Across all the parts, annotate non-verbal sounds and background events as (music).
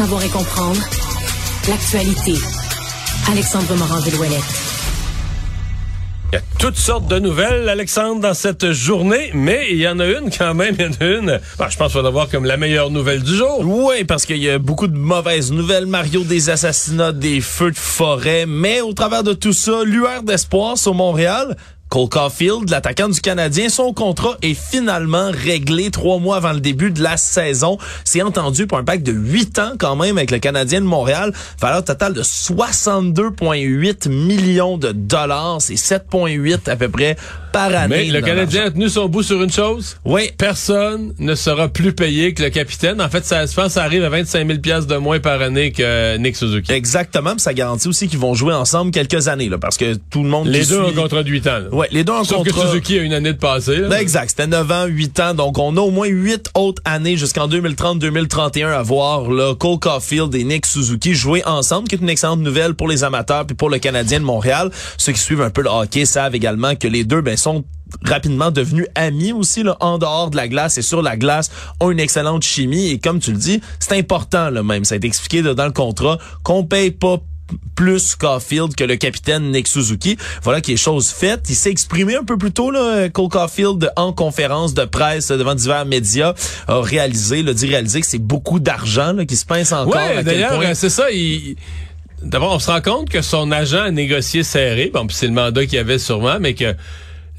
Savoir et comprendre l'actualité. Alexandre Morand-Villouellette. Il y a toutes sortes de nouvelles, Alexandre, dans cette journée, mais il y en a une quand même, il y en a une, bon, je pense qu'on va voir comme la meilleure nouvelle du jour. Oui, parce qu'il y a beaucoup de mauvaises nouvelles, Mario, des assassinats, des feux de forêt, mais au travers de tout ça, lueur d'espoir sur Montréal, Cole Caulfield, l'attaquant du Canadien, son contrat est finalement réglé trois mois avant le début de la saison. C'est entendu pour un pack de huit ans quand même avec le Canadien de Montréal. Valeur totale de 62,8 millions de dollars. C'est 7,8 à peu près par année. Mais le Canadien a tenu son bout sur une chose. Oui. Personne ne sera plus payé que le capitaine. En fait, ça, je pense ça arrive à 25 000 de moins par année que Nick Suzuki. Exactement. ça garantit aussi qu'ils vont jouer ensemble quelques années, là, parce que tout le monde Les deux ont contrat de 8 ans. Ouais, les deux en Sauf contrat. que Suzuki a une année de passé. Ben exact, c'était 9 ans, 8 ans, donc on a au moins 8 autres années jusqu'en 2030-2031 à voir là, Cole Caulfield et Nick Suzuki jouer ensemble, qui est une excellente nouvelle pour les amateurs puis pour le Canadien de Montréal. Ceux qui suivent un peu le hockey savent également que les deux ben, sont rapidement devenus amis aussi là, en dehors de la glace et sur la glace ont une excellente chimie et comme tu le dis c'est important là même ça a été expliqué là, dans le contrat qu'on paye pas plus Caulfield que le capitaine Nick Suzuki. Voilà qui est chose faite. Il s'est exprimé un peu plus tôt, là, Cole Caulfield, en conférence de presse devant divers médias, a réalisé, là, dit réaliser que c'est beaucoup d'argent qui se pince encore. Ouais, d'ailleurs, euh, c'est ça. Il... D'abord, on se rend compte que son agent a négocié serré. Bon, c'est le mandat qu'il avait sûrement, mais que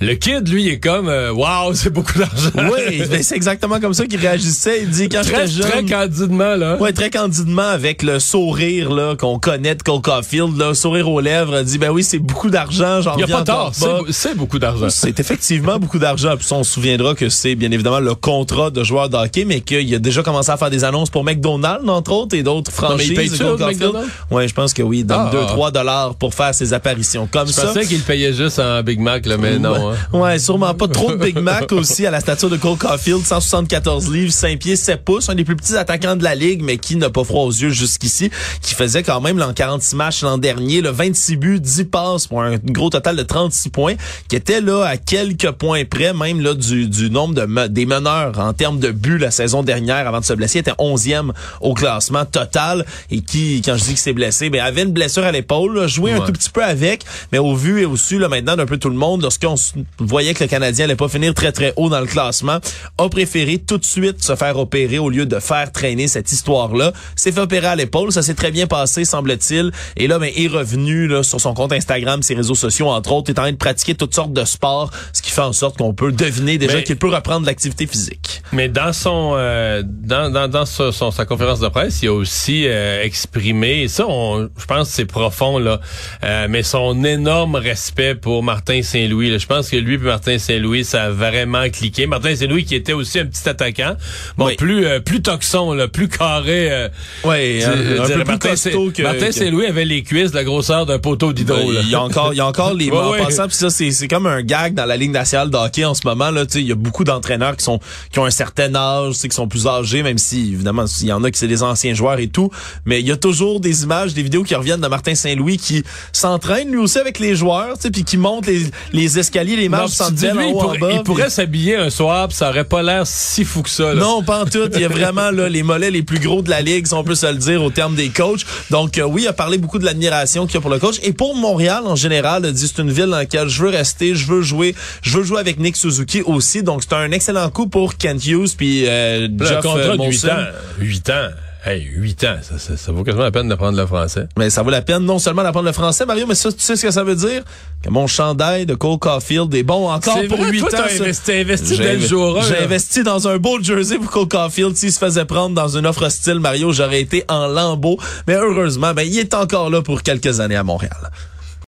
le kid, lui, est comme, euh, wow, (laughs) c'est beaucoup d'argent. Oui, ben, c'est exactement comme ça qu'il réagissait. Il dit quand très, j'étais très jeune. candidement, là. Ouais, très candidement avec le sourire là qu'on connaît de Cole Caulfield, là, sourire aux lèvres, dit ben oui, c'est beaucoup d'argent, j'en Il n'y a pas tort. C'est beaucoup d'argent. C'est effectivement beaucoup d'argent. Puis on se souviendra que c'est bien évidemment le contrat de joueur de hockey, mais qu'il a déjà commencé à faire des annonces pour McDonald's, entre autres, et d'autres franchises. il Cole Caulfield. McDonald's? Ouais, je pense que oui. Il donne Ah, 2-3 ah. dollars pour faire ses apparitions comme Je ça. pensais qu'il payait juste en Big Mac, là, mais non. hein. Ouais, sûrement pas trop de Big Mac aussi à la stature de Cole Caulfield, 174 livres, 5 pieds, 7 pouces, un des plus petits attaquants de la ligue, mais qui n'a pas froid aux yeux jusqu'ici, qui faisait quand même l'an 46 matchs l'an dernier, le 26 buts, 10 passes pour un gros total de 36 points, qui était là à quelques points près, même là du, du nombre de me- des meneurs en termes de buts la saison dernière avant de se blesser, il était 11e au classement total et qui, quand je dis qu'il s'est blessé, ben avait une blessure à l'épaule, joué un tout petit peu avec, mais au vu et au su là maintenant d'un peu tout le monde, lorsqu'on voyait que le Canadien allait pas finir très très haut dans le classement, a préféré tout de suite se faire opérer au lieu de faire traîner cette histoire-là. S'est fait opérer à l'épaule, ça s'est très bien passé semble-t-il, et là ben est revenu sur son compte Instagram, ses réseaux sociaux entre autres, est en train de pratiquer toutes sortes de sports, qui fait en sorte qu'on peut deviner déjà Mais- qu'il peut reprendre l'activité physique. Mais dans son euh, dans, dans, dans sa- son- sa conférence de presse, il a aussi euh, exprimé, et ça, on, je pense que c'est profond, là, euh, mais son énorme respect pour Martin Saint-Louis. là. Je pense que lui et Martin Saint-Louis, ça a vraiment cliqué. Martin Saint-Louis qui était aussi un petit attaquant, bon, Oui. plus euh, plus toxon, là, plus carré. euh, je- un, un peu dirais plus Martin costaud que... Martin Saint-Louis avait les cuisses de la grosseur d'un poteau d'hydro. Ben, il y a encore, il y a encore les (laughs) Ouais, en ouais. passant, puis ça c'est c'est comme un gag dans la Ligue nationale de hockey en ce moment là, il y a beaucoup d'entraîneurs qui sont qui ont un certain âge, tu sais, qui sont plus âgés même si évidemment il y en a qui c'est des anciens joueurs et tout, mais il y a toujours des images, des vidéos qui reviennent de Martin Saint-Louis qui s'entraîne lui aussi avec les joueurs, tu sais, puis qui monte les, les escaliers, les marches centrales lui, en il haut en pourrait, bas. il pourrait s'habiller un soir, puis ça aurait pas l'air si fou que ça. là. non, pas en tout. Il y a vraiment là, les mollets les plus gros de la ligue, si on peut se le dire, au terme des coachs. Donc euh, oui, il a parlé beaucoup de l'admiration qu'il y a pour le coach. Et pour Montréal, en général, il a dit c'est une ville dans laquelle je veux rester, je veux jouer, je veux jouer avec Nick Suzuki aussi. Donc c'est un excellent coup pour Kent Hughes puis euh, un contrat euh, de 8 Molson. ans. 8 ans. Hey, 8 ans. Ça, ça, ça vaut quasiment la peine d'apprendre le français. Mais ça vaut la peine non seulement d'apprendre le français, Mario, mais ça, tu sais ce que ça veut dire? Que mon chandail de Cole Caulfield est bon encore pour vrai, 8 toi, ans. t'as investi, investi J'ai dès le jour J'ai investi dans un beau jersey pour Cole Caulfield. S'il se faisait prendre dans une offre style Mario, j'aurais été en lambeau. Mais heureusement, ben, il est encore là pour quelques années à Montréal.